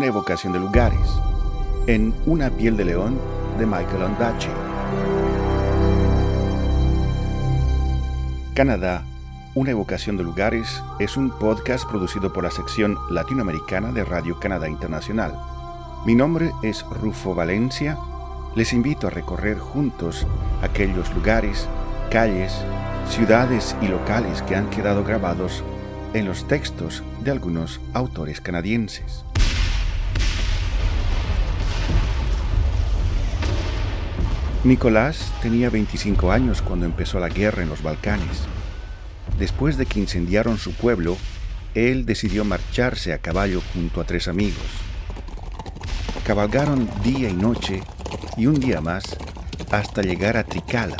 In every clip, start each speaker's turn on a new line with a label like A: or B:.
A: Una evocación de lugares, en Una piel de león de Michael Ondaatje. Canadá, una evocación de lugares es un podcast producido por la sección latinoamericana de Radio Canadá Internacional. Mi nombre es Rufo Valencia. Les invito a recorrer juntos aquellos lugares, calles, ciudades y locales que han quedado grabados en los textos de algunos autores canadienses. Nicolás tenía 25 años cuando empezó la guerra en los Balcanes. Después de que incendiaron su pueblo, él decidió marcharse a caballo junto a tres amigos. Cabalgaron día y noche y un día más hasta llegar a Tricala,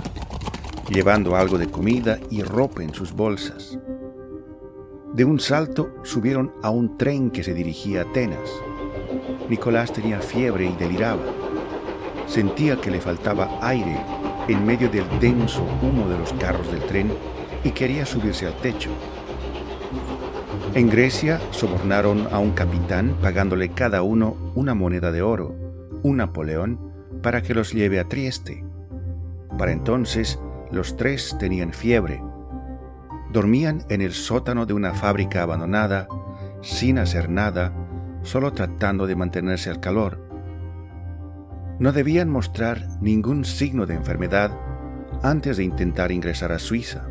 A: llevando algo de comida y ropa en sus bolsas. De un salto subieron a un tren que se dirigía a Atenas. Nicolás tenía fiebre y deliraba. Sentía que le faltaba aire en medio del denso humo de los carros del tren y quería subirse al techo. En Grecia sobornaron a un capitán pagándole cada uno una moneda de oro, un Napoleón, para que los lleve a Trieste. Para entonces los tres tenían fiebre. Dormían en el sótano de una fábrica abandonada, sin hacer nada, solo tratando de mantenerse al calor. No debían mostrar ningún signo de enfermedad antes de intentar ingresar a Suiza.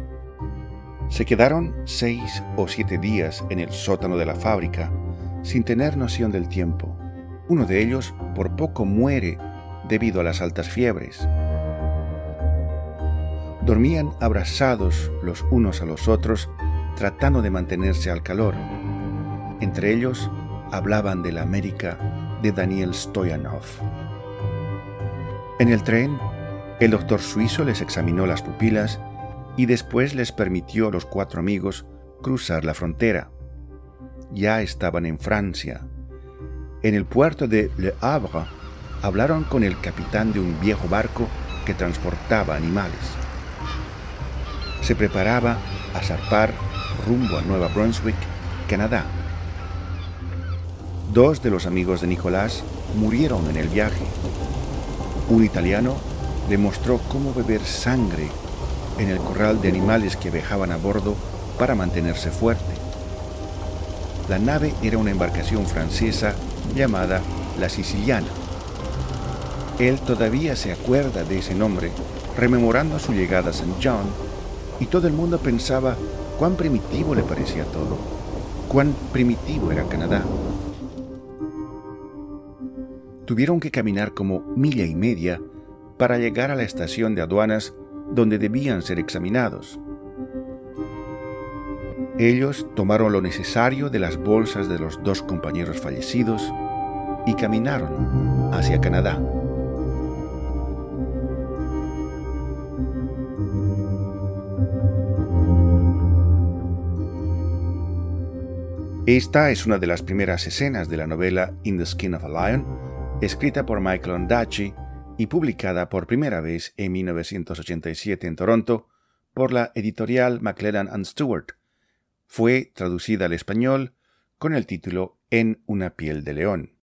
A: Se quedaron seis o siete días en el sótano de la fábrica sin tener noción del tiempo. Uno de ellos por poco muere debido a las altas fiebres. Dormían abrazados los unos a los otros tratando de mantenerse al calor. Entre ellos hablaban de la América de Daniel Stoyanov. En el tren, el doctor suizo les examinó las pupilas y después les permitió a los cuatro amigos cruzar la frontera. Ya estaban en Francia. En el puerto de Le Havre hablaron con el capitán de un viejo barco que transportaba animales. Se preparaba a zarpar rumbo a Nueva Brunswick, Canadá. Dos de los amigos de Nicolás murieron en el viaje. Un italiano le mostró cómo beber sangre en el corral de animales que viajaban a bordo para mantenerse fuerte. La nave era una embarcación francesa llamada la Siciliana. Él todavía se acuerda de ese nombre, rememorando su llegada a St. John, y todo el mundo pensaba cuán primitivo le parecía todo, cuán primitivo era Canadá. Tuvieron que caminar como milla y media para llegar a la estación de aduanas donde debían ser examinados. Ellos tomaron lo necesario de las bolsas de los dos compañeros fallecidos y caminaron hacia Canadá. Esta es una de las primeras escenas de la novela In the Skin of a Lion, escrita por Michael Ondaatje y publicada por primera vez en 1987 en Toronto por la editorial Maclellan and Stewart. Fue traducida al español con el título En una piel de león.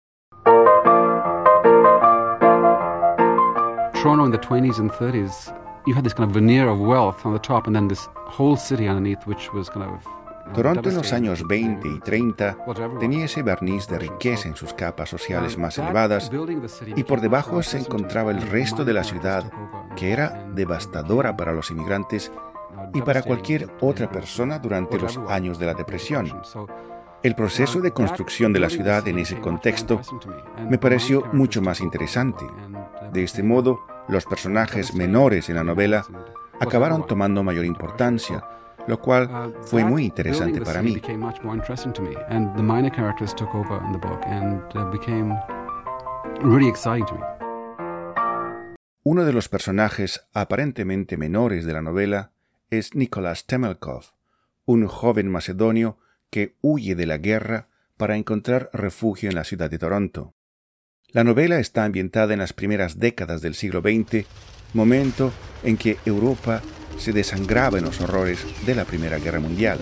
B: Toronto in the 20s and 30s, you had this kind of veneer of wealth on the top and then this whole city underneath which was kind of
A: Toronto en los años 20 y 30 tenía ese barniz de riqueza en sus capas sociales más elevadas y por debajo se encontraba el resto de la ciudad que era devastadora para los inmigrantes y para cualquier otra persona durante los años de la depresión. El proceso de construcción de la ciudad en ese contexto me pareció mucho más interesante. De este modo, los personajes menores en la novela acabaron tomando mayor importancia, lo cual fue muy interesante para mí. Uno de los personajes aparentemente menores de la novela es Nicolás Temelkov, un joven macedonio que huye de la guerra para encontrar refugio en la ciudad de Toronto. La novela está ambientada en las primeras décadas del siglo XX, momento en que Europa se desangraba en los horrores de la Primera Guerra Mundial.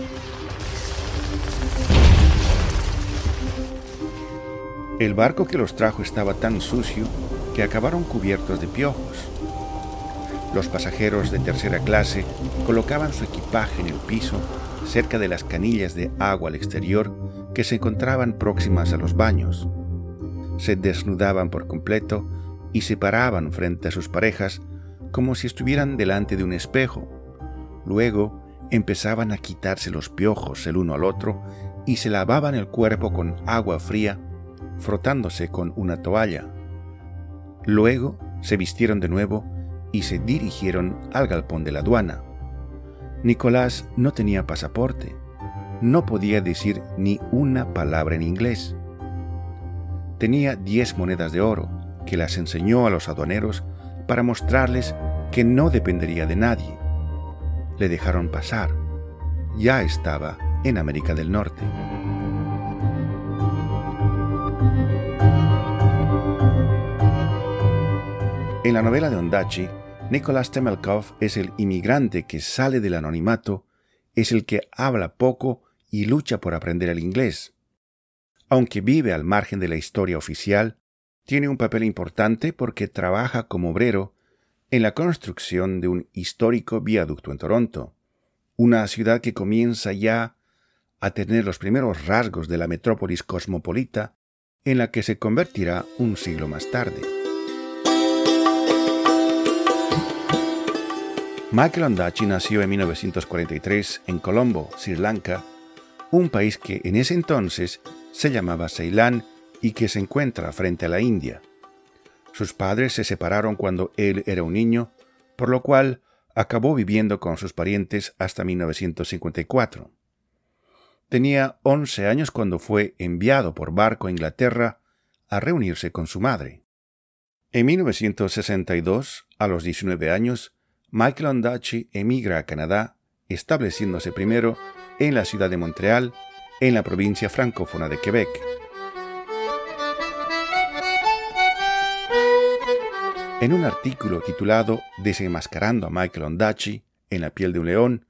A: El barco que los trajo estaba tan sucio que acabaron cubiertos de piojos. Los pasajeros de tercera clase colocaban su equipaje en el piso cerca de las canillas de agua al exterior que se encontraban próximas a los baños. Se desnudaban por completo y se paraban frente a sus parejas como si estuvieran delante de un espejo. Luego empezaban a quitarse los piojos el uno al otro y se lavaban el cuerpo con agua fría, frotándose con una toalla. Luego se vistieron de nuevo y se dirigieron al galpón de la aduana. Nicolás no tenía pasaporte, no podía decir ni una palabra en inglés. Tenía diez monedas de oro, que las enseñó a los aduaneros para mostrarles que no dependería de nadie. Le dejaron pasar. Ya estaba en América del Norte. En la novela de Ondachi, Nicolás Temelkov es el inmigrante que sale del anonimato, es el que habla poco y lucha por aprender el inglés. Aunque vive al margen de la historia oficial, tiene un papel importante porque trabaja como obrero en la construcción de un histórico viaducto en Toronto, una ciudad que comienza ya a tener los primeros rasgos de la metrópolis cosmopolita en la que se convertirá un siglo más tarde. Michael Ondaatje nació en 1943 en Colombo, Sri Lanka, un país que en ese entonces se llamaba Ceilán y que se encuentra frente a la India. Sus padres se separaron cuando él era un niño, por lo cual acabó viviendo con sus parientes hasta 1954. Tenía 11 años cuando fue enviado por barco a Inglaterra a reunirse con su madre. En 1962, a los 19 años, Michael Ondaatje emigra a Canadá, estableciéndose primero en la ciudad de Montreal, en la provincia francófona de Quebec. En un artículo titulado Desenmascarando a Michael Ondaatje en la piel de un león,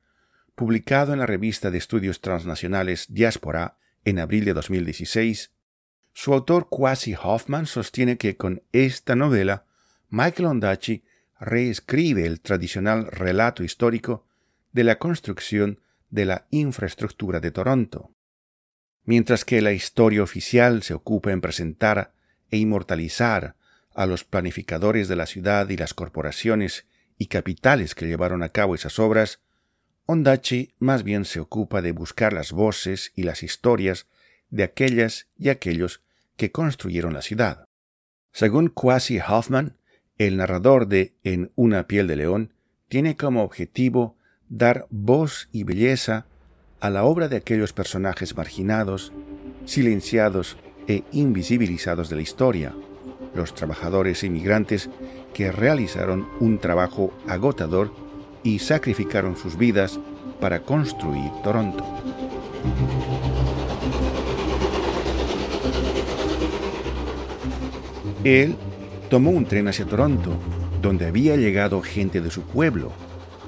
A: publicado en la revista de estudios transnacionales Diáspora en abril de 2016, su autor Quasi Hoffman sostiene que con esta novela Michael Ondaatje reescribe el tradicional relato histórico de la construcción de la infraestructura de Toronto. Mientras que la historia oficial se ocupa en presentar e inmortalizar a los planificadores de la ciudad y las corporaciones y capitales que llevaron a cabo esas obras, Ondachi más bien se ocupa de buscar las voces y las historias de aquellas y aquellos que construyeron la ciudad. Según Quasi Hoffman, el narrador de En una piel de león tiene como objetivo dar voz y belleza a la obra de aquellos personajes marginados, silenciados e invisibilizados de la historia, los trabajadores inmigrantes que realizaron un trabajo agotador y sacrificaron sus vidas para construir Toronto. Él tomó un tren hacia Toronto, donde había llegado gente de su pueblo.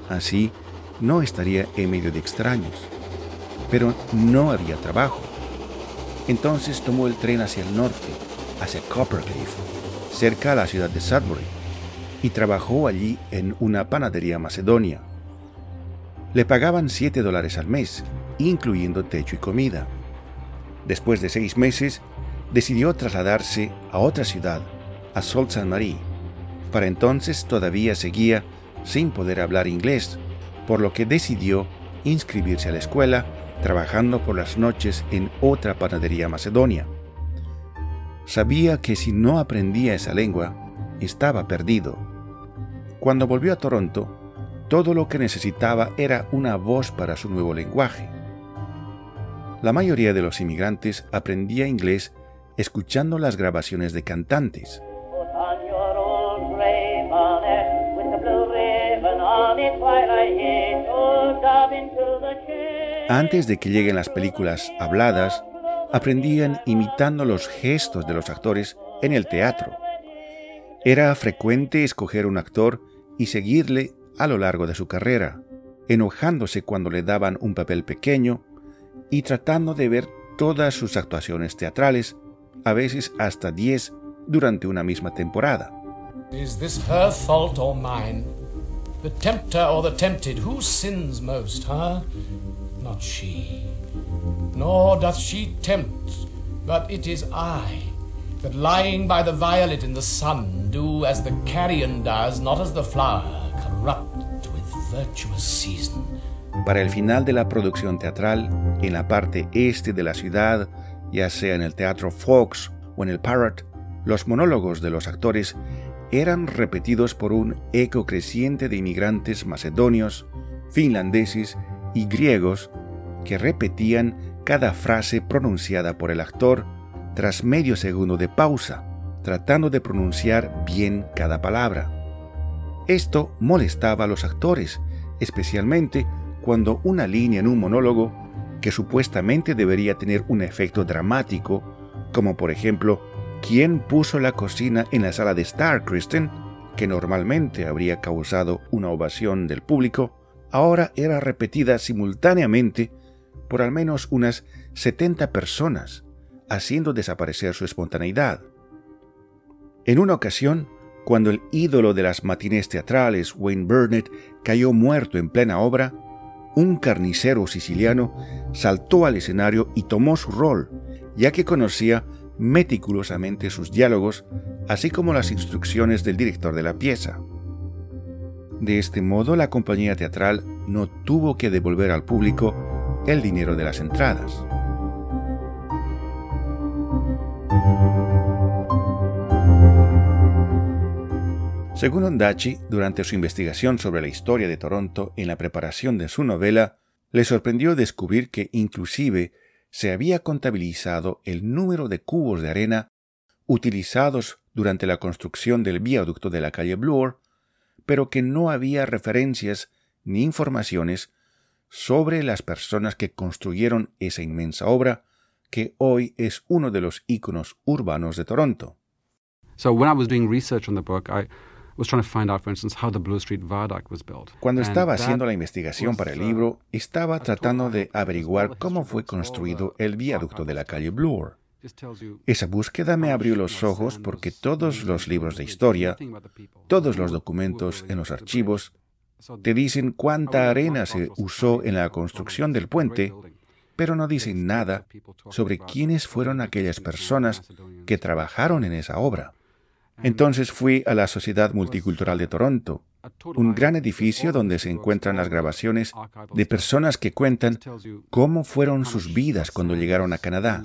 A: Así, no estaría en medio de extraños. Pero no había trabajo. Entonces tomó el tren hacia el norte, hacia Copperleaf, cerca a la ciudad de Sudbury, y trabajó allí en una panadería macedonia. Le pagaban 7 dólares al mes, incluyendo techo y comida. Después de seis meses, decidió trasladarse a otra ciudad a Sault Ste. Marie. Para entonces todavía seguía sin poder hablar inglés, por lo que decidió inscribirse a la escuela trabajando por las noches en otra panadería macedonia. Sabía que si no aprendía esa lengua, estaba perdido. Cuando volvió a Toronto, todo lo que necesitaba era una voz para su nuevo lenguaje. La mayoría de los inmigrantes aprendía inglés escuchando las grabaciones de cantantes. Antes de que lleguen las películas habladas, aprendían imitando los gestos de los actores en el teatro. Era frecuente escoger un actor y seguirle a lo largo de su carrera, enojándose cuando le daban un papel pequeño y tratando de ver todas sus actuaciones teatrales a veces hasta 10 durante una misma temporada.
C: Is this her fault or mine? The tempter or the tempted, who sins most, huh? Not she. Nor doth she tempt, but it is I, that lying by the violet in the sun, do as the carrion does, not as the flower, corrupt with virtuous season.
A: Para el final de la producción teatral, en la parte este de la ciudad, ya sea en el Teatro Fox o en el Parrot, los monólogos de los actores eran repetidos por un eco creciente de inmigrantes macedonios, finlandeses y griegos que repetían cada frase pronunciada por el actor tras medio segundo de pausa, tratando de pronunciar bien cada palabra. Esto molestaba a los actores, especialmente cuando una línea en un monólogo, que supuestamente debería tener un efecto dramático, como por ejemplo ¿Quién puso la cocina en la sala de Star, Kristen? que normalmente habría causado una ovación del público, ahora era repetida simultáneamente por al menos unas 70 personas, haciendo desaparecer su espontaneidad. En una ocasión, cuando el ídolo de las matines teatrales, Wayne Burnett, cayó muerto en plena obra, un carnicero siciliano saltó al escenario y tomó su rol, ya que conocía meticulosamente sus diálogos, así como las instrucciones del director de la pieza. De este modo, la compañía teatral no tuvo que devolver al público el dinero de las entradas. Según Ondachi, durante su investigación sobre la historia de Toronto en la preparación de su novela, le sorprendió descubrir que inclusive se había contabilizado el número de cubos de arena utilizados durante la construcción del viaducto de la calle Bloor, pero que no había referencias ni informaciones sobre las personas que construyeron esa inmensa obra, que hoy es uno de los íconos urbanos de Toronto.
B: So when I was doing research on the book, I
A: cuando estaba haciendo la investigación para el libro, estaba tratando de averiguar cómo fue construido el viaducto de la calle Bloor. Esa búsqueda me abrió los ojos porque todos los libros de historia, todos los documentos en los archivos, te dicen cuánta arena se usó en la construcción del puente, pero no dicen nada sobre quiénes fueron aquellas personas que trabajaron en esa obra. Entonces fui a la Sociedad Multicultural de Toronto, un gran edificio donde se encuentran las grabaciones de personas que cuentan cómo fueron sus vidas cuando llegaron a Canadá.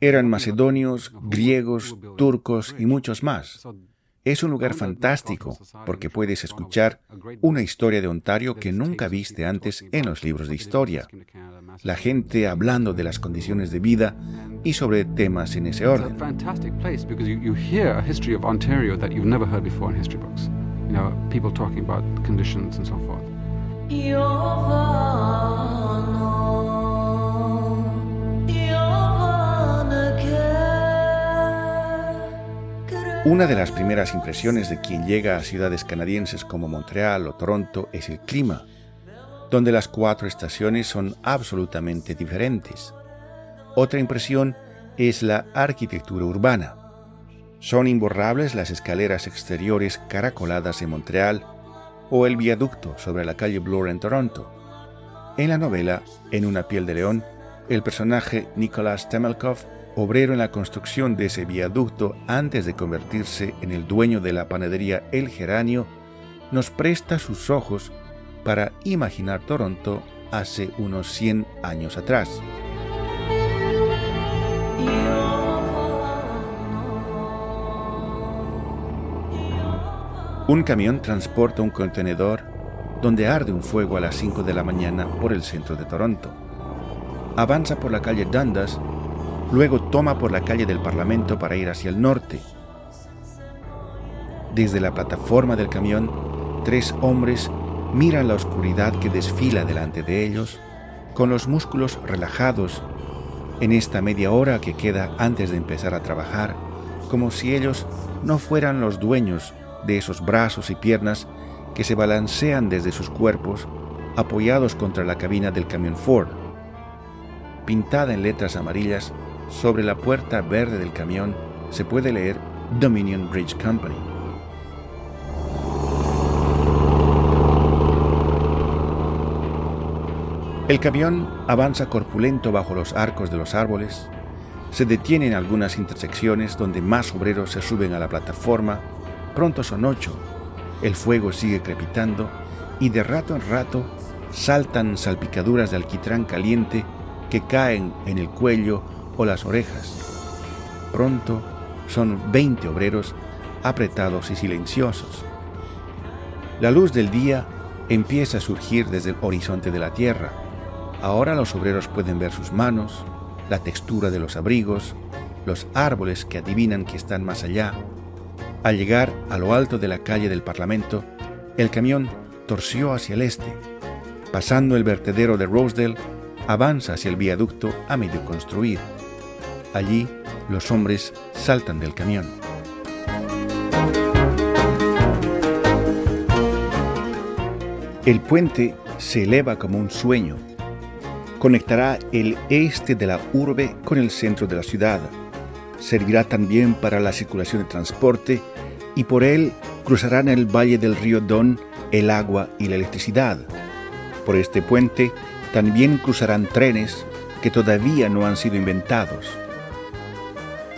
A: Eran macedonios, griegos, turcos y muchos más. Es un lugar fantástico porque puedes escuchar una historia de Ontario que nunca viste antes en los libros de historia. La gente hablando de las condiciones de vida y sobre temas en ese orden. people talking about conditions and so forth. Una de las primeras impresiones de quien llega a ciudades canadienses como Montreal o Toronto es el clima, donde las cuatro estaciones son absolutamente diferentes. Otra impresión es la arquitectura urbana. Son imborrables las escaleras exteriores caracoladas en Montreal o el viaducto sobre la calle Bloor en Toronto. En la novela, En una piel de león, el personaje Nicholas Temelkov obrero en la construcción de ese viaducto antes de convertirse en el dueño de la panadería El Geranio, nos presta sus ojos para imaginar Toronto hace unos 100 años atrás. Un camión transporta un contenedor donde arde un fuego a las 5 de la mañana por el centro de Toronto. Avanza por la calle Dundas Luego toma por la calle del Parlamento para ir hacia el norte. Desde la plataforma del camión, tres hombres miran la oscuridad que desfila delante de ellos, con los músculos relajados en esta media hora que queda antes de empezar a trabajar, como si ellos no fueran los dueños de esos brazos y piernas que se balancean desde sus cuerpos, apoyados contra la cabina del camión Ford. Pintada en letras amarillas, sobre la puerta verde del camión se puede leer Dominion Bridge Company. El camión avanza corpulento bajo los arcos de los árboles, se detiene en algunas intersecciones donde más obreros se suben a la plataforma, pronto son ocho, el fuego sigue crepitando y de rato en rato saltan salpicaduras de alquitrán caliente que caen en el cuello o las orejas. Pronto son 20 obreros apretados y silenciosos. La luz del día empieza a surgir desde el horizonte de la tierra. Ahora los obreros pueden ver sus manos, la textura de los abrigos, los árboles que adivinan que están más allá. Al llegar a lo alto de la calle del Parlamento, el camión torció hacia el este. Pasando el vertedero de Rosedale, avanza hacia el viaducto a medio construir. Allí, los hombres saltan del camión. El puente se eleva como un sueño conectará el este de la urbe con el centro de la ciudad. Servirá también para la circulación de transporte y por él cruzarán el valle del río Don el agua y la electricidad. Por este puente también cruzarán trenes que todavía no han sido inventados.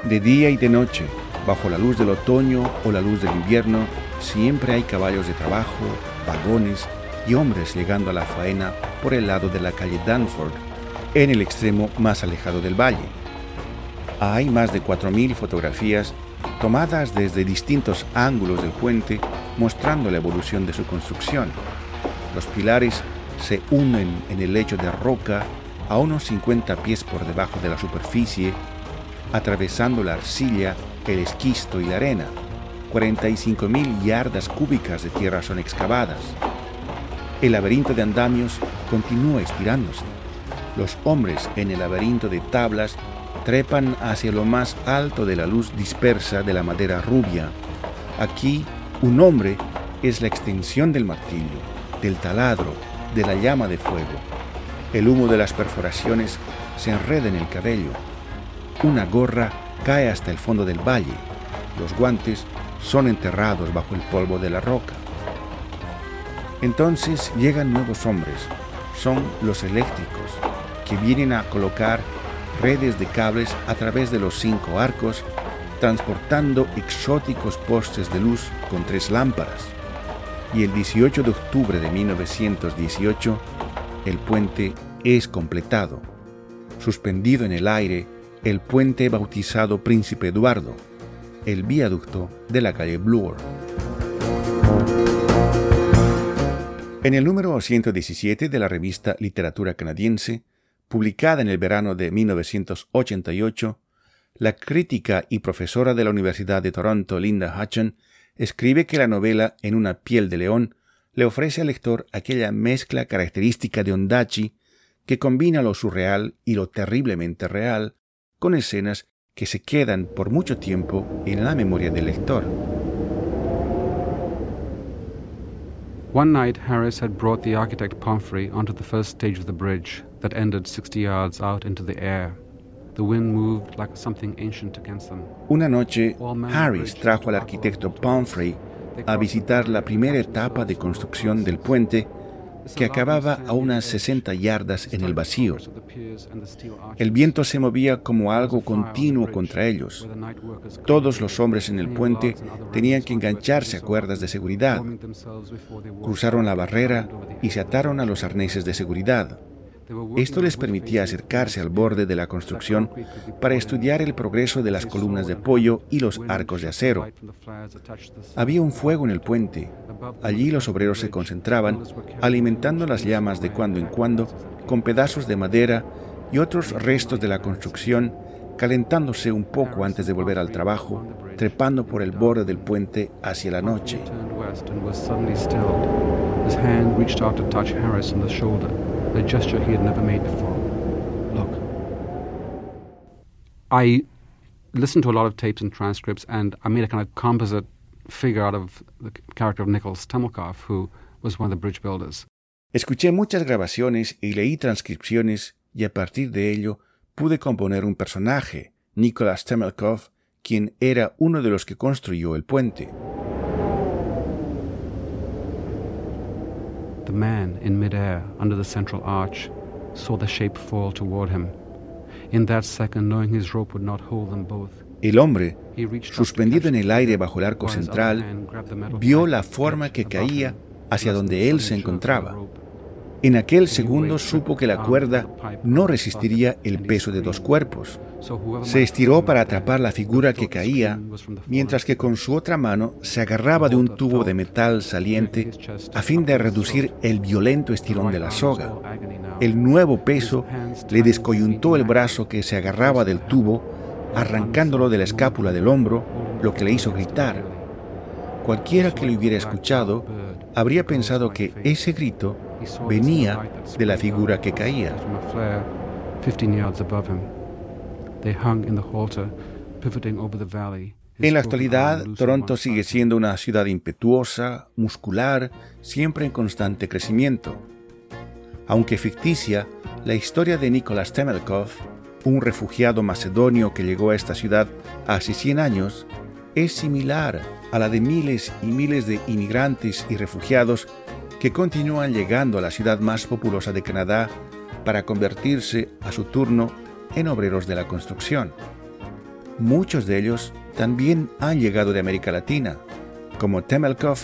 A: De día y de noche, bajo la luz del otoño o la luz del invierno, siempre hay caballos de trabajo, vagones y hombres llegando a la faena por el lado de la calle Danford, en el extremo más alejado del valle. Hay más de 4.000 fotografías tomadas desde distintos ángulos del puente mostrando la evolución de su construcción. Los pilares se unen en el lecho de roca a unos 50 pies por debajo de la superficie, atravesando la arcilla, el esquisto y la arena. 45.000 yardas cúbicas de tierra son excavadas. El laberinto de andamios continúa estirándose. Los hombres en el laberinto de tablas trepan hacia lo más alto de la luz dispersa de la madera rubia. Aquí, un hombre es la extensión del martillo, del taladro, de la llama de fuego. El humo de las perforaciones se enreda en el cabello. Una gorra cae hasta el fondo del valle. Los guantes son enterrados bajo el polvo de la roca. Entonces llegan nuevos hombres, son los eléctricos, que vienen a colocar redes de cables a través de los cinco arcos, transportando exóticos postes de luz con tres lámparas. Y el 18 de octubre de 1918, el puente es completado. Suspendido en el aire, el puente bautizado Príncipe Eduardo, el viaducto de la calle Bloor. En el número 117 de la revista Literatura Canadiense, publicada en el verano de 1988, la crítica y profesora de la Universidad de Toronto, Linda Hutchon, escribe que la novela En una piel de león le ofrece al lector aquella mezcla característica de Ondachi que combina lo surreal y lo terriblemente real con escenas que se quedan por mucho tiempo en la memoria del lector.
B: One night, Harris had brought the architect Pomfrey onto the first stage of the bridge that ended 60 yards out into the air.
A: Una noche, Harris trajo al arquitecto Pomfrey a visitar la primera etapa de construcción del puente que acababa a unas 60 yardas en el vacío. El viento se movía como algo continuo contra ellos. Todos los hombres en el puente tenían que engancharse a cuerdas de seguridad. Cruzaron la barrera y se ataron a los arneses de seguridad. Esto les permitía acercarse al borde de la construcción para estudiar el progreso de las columnas de apoyo y los arcos de acero. Había un fuego en el puente. Allí los obreros se concentraban, alimentando las llamas de cuando en cuando con pedazos de madera y otros restos de la construcción, calentándose un poco antes de volver al trabajo, trepando por el borde del puente hacia la noche. A gesture he had never made before. Look.
B: I listened to a lot of tapes and transcripts, and I made a kind of composite figure out of the character of Nicholas Temelkov, who was one of the bridge builders.
A: Escuché muchas grabaciones y leí transcripciones, y a partir de ello pude componer un personaje, Nicholas Temelkov, quien era uno de los que construyó el puente.
B: The man in midair under the central arch saw the shape fall toward him. In that second, knowing his rope would not hold them both,
A: El hombre, suspendido en el aire bajo el arco central, vio la forma que caía hacia donde él se encontraba. En aquel segundo supo que la cuerda no resistiría el peso de dos cuerpos. Se estiró para atrapar la figura que caía, mientras que con su otra mano se agarraba de un tubo de metal saliente a fin de reducir el violento estirón de la soga. El nuevo peso le descoyuntó el brazo que se agarraba del tubo, arrancándolo de la escápula del hombro, lo que le hizo gritar. Cualquiera que lo hubiera escuchado habría pensado que ese grito venía de la figura que caía. En la actualidad, Toronto sigue siendo una ciudad impetuosa, muscular, siempre en constante crecimiento. Aunque ficticia, la historia de Nicolás Temelkov, un refugiado macedonio que llegó a esta ciudad hace 100 años, es similar a la de miles y miles de inmigrantes y refugiados que continúan llegando a la ciudad más populosa de Canadá para convertirse a su turno en obreros de la construcción. Muchos de ellos también han llegado de América Latina. Como Temelkov,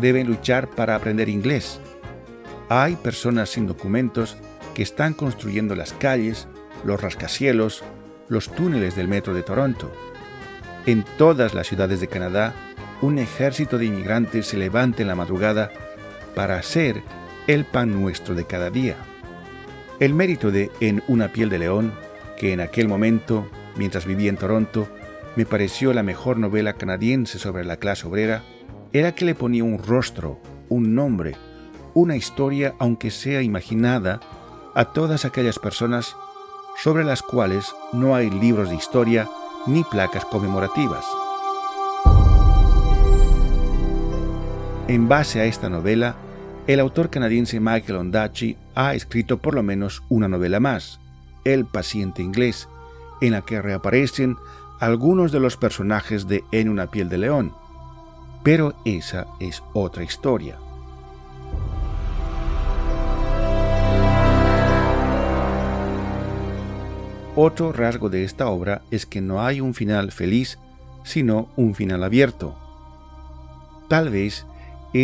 A: deben luchar para aprender inglés. Hay personas sin documentos que están construyendo las calles, los rascacielos, los túneles del metro de Toronto. En todas las ciudades de Canadá, un ejército de inmigrantes se levanta en la madrugada para hacer el pan nuestro de cada día. El mérito de En una piel de león, que en aquel momento, mientras vivía en Toronto, me pareció la mejor novela canadiense sobre la clase obrera, era que le ponía un rostro, un nombre, una historia, aunque sea imaginada, a todas aquellas personas sobre las cuales no hay libros de historia ni placas conmemorativas. En base a esta novela, el autor canadiense Michael Ondaatje ha escrito por lo menos una novela más, El paciente inglés, en la que reaparecen algunos de los personajes de En una piel de león. Pero esa es otra historia. Otro rasgo de esta obra es que no hay un final feliz, sino un final abierto. Tal vez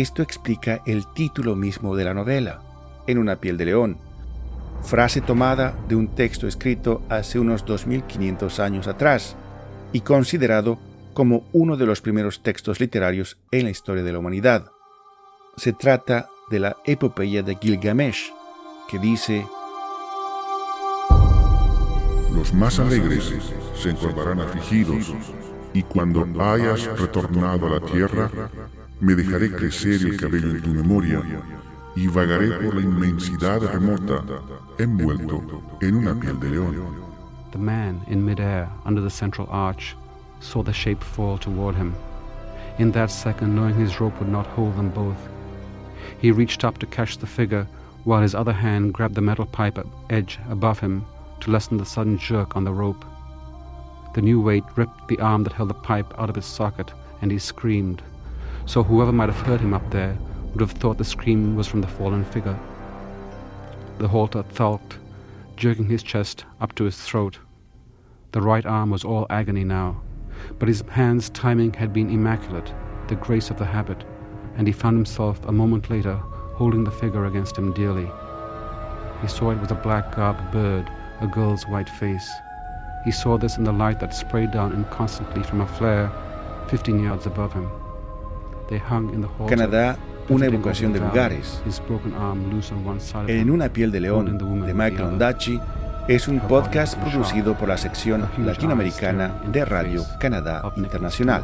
A: esto explica el título mismo de la novela, En una piel de león, frase tomada de un texto escrito hace unos 2500 años atrás y considerado como uno de los primeros textos literarios en la historia de la humanidad. Se trata de la epopeya de Gilgamesh, que dice,
D: Los más alegres se encontrarán afligidos, y cuando hayas retornado a la tierra, me dejaré crecer el cabello en tu memoria y vagaré por la inmensidad remota, envuelto en una piel de león.
B: The man in midair under the central arch saw the shape fall toward him. In that second, knowing his rope would not hold them both, he reached up to catch the figure while his other hand grabbed the metal pipe edge above him to lessen the sudden jerk on the rope. The new weight ripped the arm that held the pipe out of its socket, and he screamed so whoever might have heard him up there would have thought the scream was from the fallen figure. The halter thulked, jerking his chest up to his throat. The right arm was all agony now, but his hand's timing had been immaculate, the grace of the habit, and he found himself a moment later holding the figure against him dearly. He saw it was a black garbed bird, a girl's white face. He saw this in the light that sprayed down inconstantly from a flare fifteen yards above him.
A: Canadá, una evocación de lugares. En una piel de león de Michael Ondaatje es un podcast producido por la sección latinoamericana de Radio Canadá Internacional.